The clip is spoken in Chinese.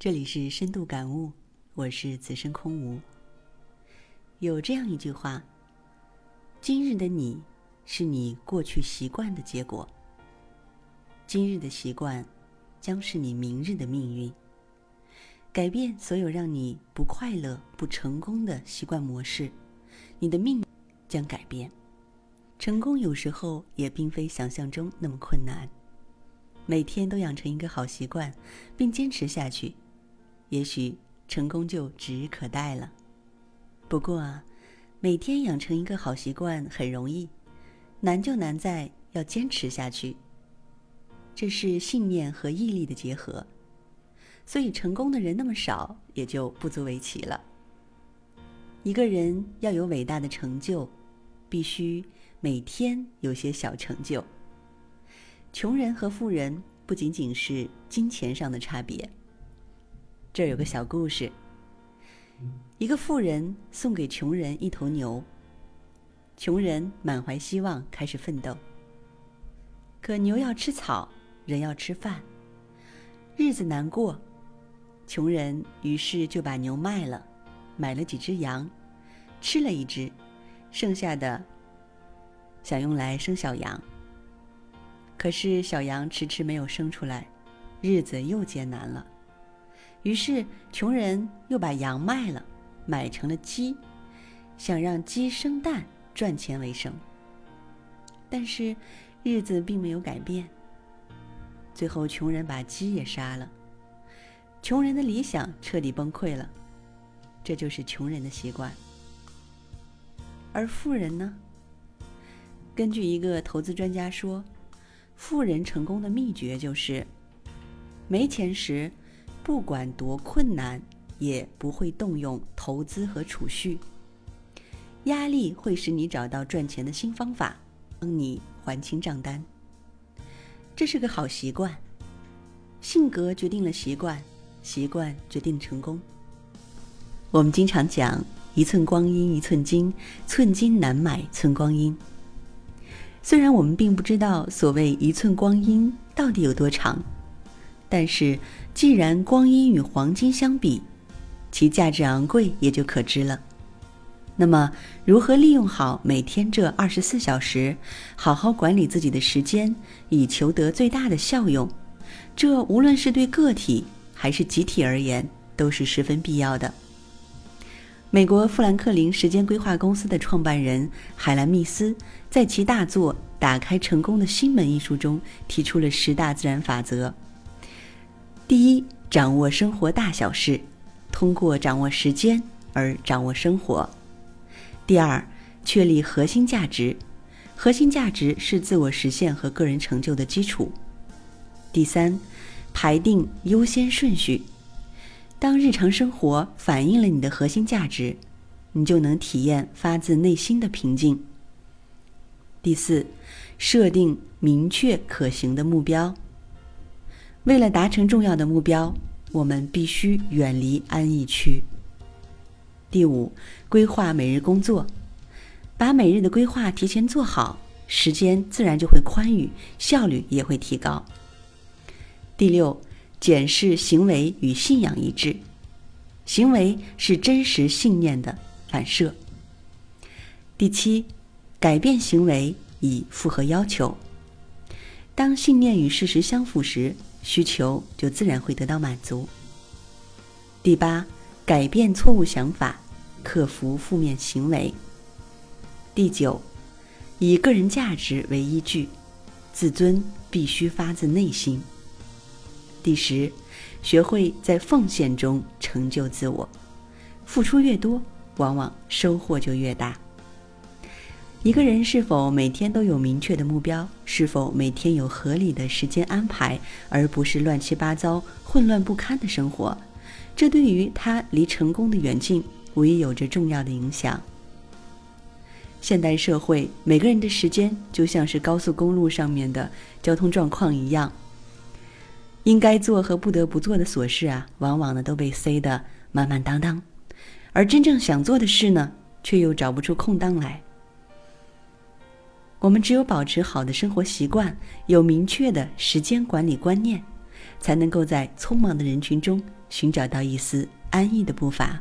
这里是深度感悟，我是此生空无。有这样一句话：今日的你，是你过去习惯的结果；今日的习惯，将是你明日的命运。改变所有让你不快乐、不成功的习惯模式，你的命将改变。成功有时候也并非想象中那么困难。每天都养成一个好习惯，并坚持下去。也许成功就指日可待了。不过啊，每天养成一个好习惯很容易，难就难在要坚持下去。这是信念和毅力的结合，所以成功的人那么少，也就不足为奇了。一个人要有伟大的成就，必须每天有些小成就。穷人和富人不仅仅是金钱上的差别。这儿有个小故事。一个富人送给穷人一头牛。穷人满怀希望开始奋斗。可牛要吃草，人要吃饭，日子难过。穷人于是就把牛卖了，买了几只羊，吃了一只，剩下的想用来生小羊。可是小羊迟迟没有生出来，日子又艰难了。于是，穷人又把羊卖了，买成了鸡，想让鸡生蛋赚钱为生。但是，日子并没有改变。最后，穷人把鸡也杀了，穷人的理想彻底崩溃了。这就是穷人的习惯。而富人呢？根据一个投资专家说，富人成功的秘诀就是：没钱时。不管多困难，也不会动用投资和储蓄。压力会使你找到赚钱的新方法，帮你还清账单。这是个好习惯。性格决定了习惯，习惯决定成功。我们经常讲“一寸光阴一寸金，寸金难买寸光阴”。虽然我们并不知道所谓一寸光阴到底有多长。但是，既然光阴与黄金相比，其价值昂贵也就可知了。那么，如何利用好每天这二十四小时，好好管理自己的时间，以求得最大的效用，这无论是对个体还是集体而言，都是十分必要的。美国富兰克林时间规划公司的创办人海兰密斯，在其大作《打开成功的心门》一书中，提出了十大自然法则。第一，掌握生活大小事，通过掌握时间而掌握生活。第二，确立核心价值，核心价值是自我实现和个人成就的基础。第三，排定优先顺序，当日常生活反映了你的核心价值，你就能体验发自内心的平静。第四，设定明确可行的目标。为了达成重要的目标，我们必须远离安逸区。第五，规划每日工作，把每日的规划提前做好，时间自然就会宽裕，效率也会提高。第六，检视行为与信仰一致，行为是真实信念的反射。第七，改变行为以符合要求，当信念与事实相符时。需求就自然会得到满足。第八，改变错误想法，克服负面行为。第九，以个人价值为依据，自尊必须发自内心。第十，学会在奉献中成就自我，付出越多，往往收获就越大。一个人是否每天都有明确的目标？是否每天有合理的时间安排，而不是乱七八糟、混乱不堪的生活？这对于他离成功的远近，无疑有着重要的影响。现代社会，每个人的时间就像是高速公路上面的交通状况一样，应该做和不得不做的琐事啊，往往呢都被塞得满满当当，而真正想做的事呢，却又找不出空档来。我们只有保持好的生活习惯，有明确的时间管理观念，才能够在匆忙的人群中寻找到一丝安逸的步伐。